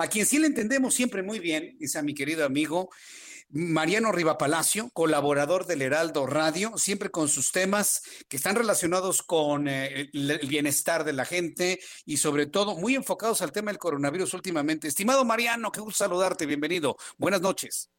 A quien sí le entendemos siempre muy bien es a mi querido amigo Mariano Riva Palacio, colaborador del Heraldo Radio, siempre con sus temas que están relacionados con eh, el bienestar de la gente y sobre todo muy enfocados al tema del coronavirus últimamente. Estimado Mariano, qué gusto saludarte, bienvenido. Buenas noches.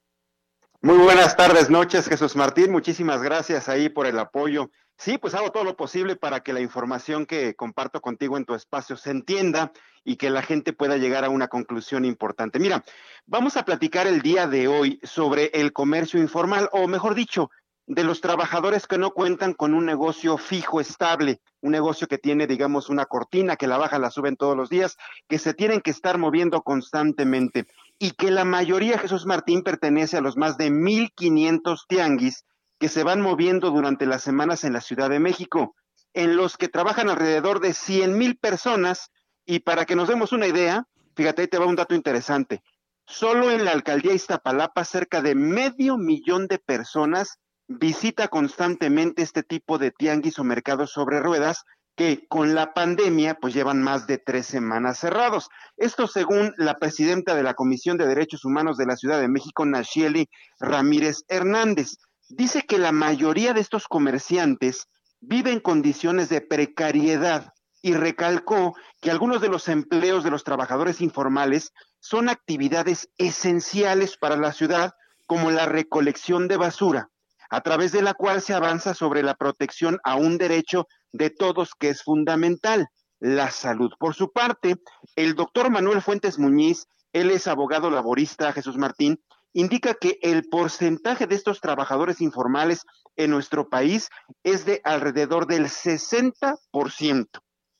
Muy buenas tardes, noches, Jesús Martín. Muchísimas gracias ahí por el apoyo. Sí, pues hago todo lo posible para que la información que comparto contigo en tu espacio se entienda y que la gente pueda llegar a una conclusión importante. Mira, vamos a platicar el día de hoy sobre el comercio informal, o mejor dicho, de los trabajadores que no cuentan con un negocio fijo, estable, un negocio que tiene, digamos, una cortina que la baja, la suben todos los días, que se tienen que estar moviendo constantemente y que la mayoría, Jesús Martín, pertenece a los más de 1.500 tianguis que se van moviendo durante las semanas en la Ciudad de México, en los que trabajan alrededor de 100 mil personas. Y para que nos demos una idea, fíjate, ahí te va un dato interesante. Solo en la alcaldía Iztapalapa, cerca de medio millón de personas visita constantemente este tipo de tianguis o mercados sobre ruedas que con la pandemia pues llevan más de tres semanas cerrados. Esto según la presidenta de la Comisión de Derechos Humanos de la Ciudad de México, Nashieli Ramírez Hernández. Dice que la mayoría de estos comerciantes viven en condiciones de precariedad y recalcó que algunos de los empleos de los trabajadores informales son actividades esenciales para la ciudad como la recolección de basura, a través de la cual se avanza sobre la protección a un derecho de todos que es fundamental, la salud. Por su parte, el doctor Manuel Fuentes Muñiz, él es abogado laborista, Jesús Martín, indica que el porcentaje de estos trabajadores informales en nuestro país es de alrededor del 60%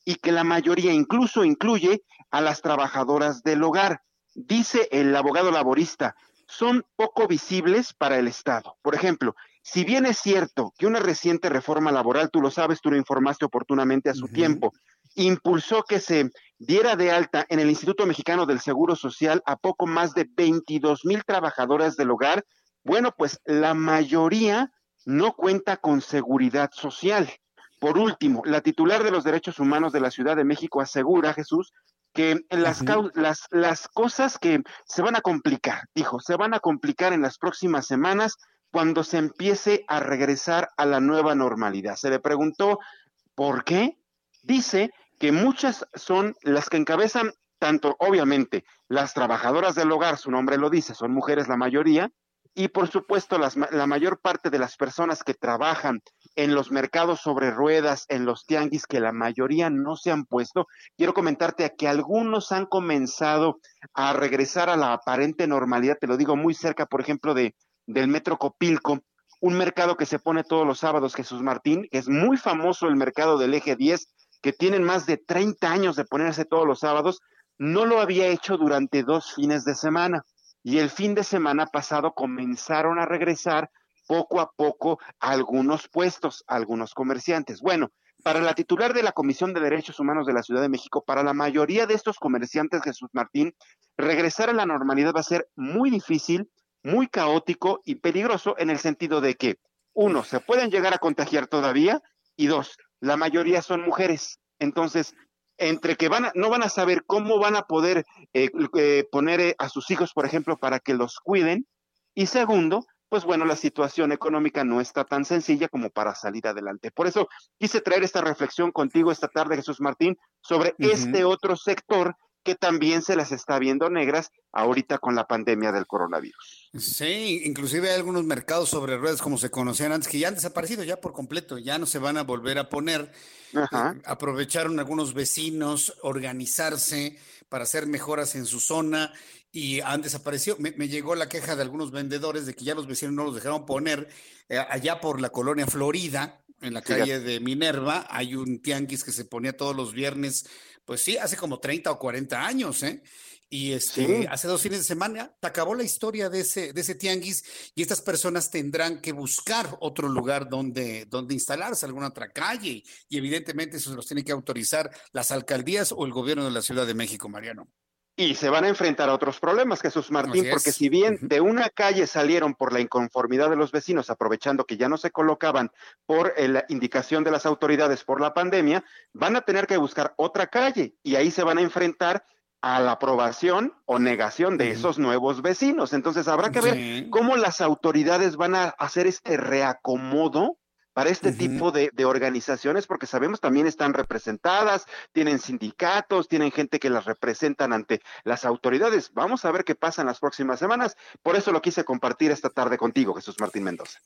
y que la mayoría incluso incluye a las trabajadoras del hogar. Dice el abogado laborista, son poco visibles para el Estado. Por ejemplo, si bien es cierto que una reciente reforma laboral, tú lo sabes, tú lo informaste oportunamente a su tiempo, impulsó que se diera de alta en el Instituto Mexicano del Seguro Social a poco más de 22 mil trabajadoras del hogar, bueno, pues la mayoría no cuenta con seguridad social. Por último, la titular de los derechos humanos de la Ciudad de México asegura, Jesús, que las, las, las cosas que se van a complicar, dijo, se van a complicar en las próximas semanas cuando se empiece a regresar a la nueva normalidad. Se le preguntó por qué. Dice que muchas son las que encabezan tanto, obviamente, las trabajadoras del hogar, su nombre lo dice, son mujeres la mayoría, y por supuesto la mayor parte de las personas que trabajan en los mercados sobre ruedas, en los tianguis, que la mayoría no se han puesto. Quiero comentarte que algunos han comenzado a regresar a la aparente normalidad, te lo digo muy cerca, por ejemplo, de del Metro Copilco, un mercado que se pone todos los sábados, Jesús Martín, es muy famoso el mercado del eje 10, que tienen más de 30 años de ponerse todos los sábados, no lo había hecho durante dos fines de semana. Y el fin de semana pasado comenzaron a regresar poco a poco a algunos puestos, algunos comerciantes. Bueno, para la titular de la Comisión de Derechos Humanos de la Ciudad de México, para la mayoría de estos comerciantes, Jesús Martín, regresar a la normalidad va a ser muy difícil muy caótico y peligroso en el sentido de que, uno, se pueden llegar a contagiar todavía y dos, la mayoría son mujeres. Entonces, entre que van no van a saber cómo van a poder eh, eh, poner eh, a sus hijos, por ejemplo, para que los cuiden. Y segundo, pues bueno, la situación económica no está tan sencilla como para salir adelante. Por eso quise traer esta reflexión contigo esta tarde, Jesús Martín, sobre este otro sector que también se las está viendo negras ahorita con la pandemia del coronavirus. Sí, inclusive hay algunos mercados sobre ruedas como se conocían antes que ya han desaparecido ya por completo, ya no se van a volver a poner. Eh, aprovecharon algunos vecinos organizarse para hacer mejoras en su zona y han desaparecido. Me, llegó la queja de algunos vendedores de que ya los vecinos no los dejaron poner eh, allá por la colonia Florida, en la calle de Minerva, hay un tianguis que se ponía todos los viernes pues sí, hace como 30 o 40 años, ¿eh? Y este, hace dos fines de semana te acabó la historia de ese, de ese tianguis y estas personas tendrán que buscar otro lugar donde, donde instalarse, alguna otra calle. Y evidentemente eso se los tiene que autorizar las alcaldías o el gobierno de la Ciudad de México, Mariano. Y se van a enfrentar a otros problemas, Jesús Martín, porque si bien de una calle salieron por la inconformidad de los vecinos, aprovechando que ya no se colocaban por eh, la indicación de las autoridades por la pandemia, van a tener que buscar otra calle y ahí se van a enfrentar a la aprobación o negación de esos nuevos vecinos. Entonces habrá que ver cómo las autoridades van a hacer este reacomodo para este tipo de, organizaciones, porque sabemos también están representadas, tienen sindicatos, tienen gente que las representan ante las autoridades. Vamos a ver qué pasa en las próximas semanas. Por eso lo quise compartir esta tarde contigo, Jesús Martín Mendoza.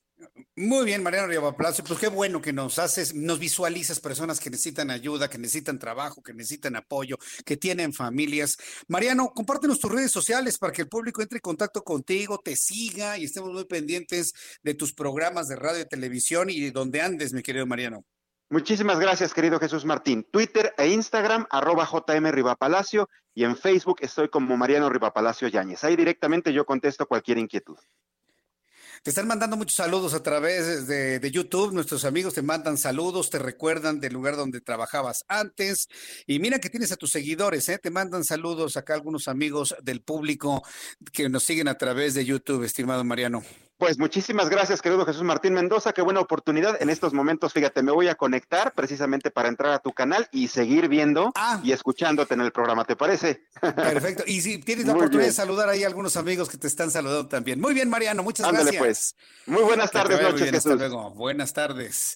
Muy bien, Mariano Riva Palacio. Pues qué bueno que nos haces, nos visualizas personas que necesitan ayuda, que necesitan trabajo, que necesitan apoyo, que tienen familias. Mariano, compártenos tus redes sociales para que el público entre en contacto contigo, te siga y estemos muy pendientes de tus programas de radio y televisión y donde andes, mi querido Mariano. Muchísimas gracias, querido Jesús Martín. Twitter e Instagram, arroba JM Rivapalacio, y en Facebook estoy como Mariano Rivapalacio Yáñez. Ahí directamente yo contesto cualquier inquietud. Te están mandando muchos saludos a través de, de, YouTube. Nuestros amigos te mandan saludos, te recuerdan del lugar donde trabajabas antes. Y mira que tienes a tus seguidores, ¿eh? Te mandan saludos acá algunos amigos del público que nos siguen a través de YouTube, estimado Mariano. Pues muchísimas gracias, querido Jesús Martín Mendoza. Qué buena oportunidad. En estos momentos, fíjate, me voy a conectar precisamente para entrar a tu canal y seguir viendo ah. y escuchándote en el programa. ¿Te parece? Perfecto. Y si tienes la oportunidad de saludar ahí a algunos amigos que te están saludando también. Muy bien, Mariano. Muchas Ándale, pues. Muy buenas tardes, noches, Hasta luego. Buenas tardes.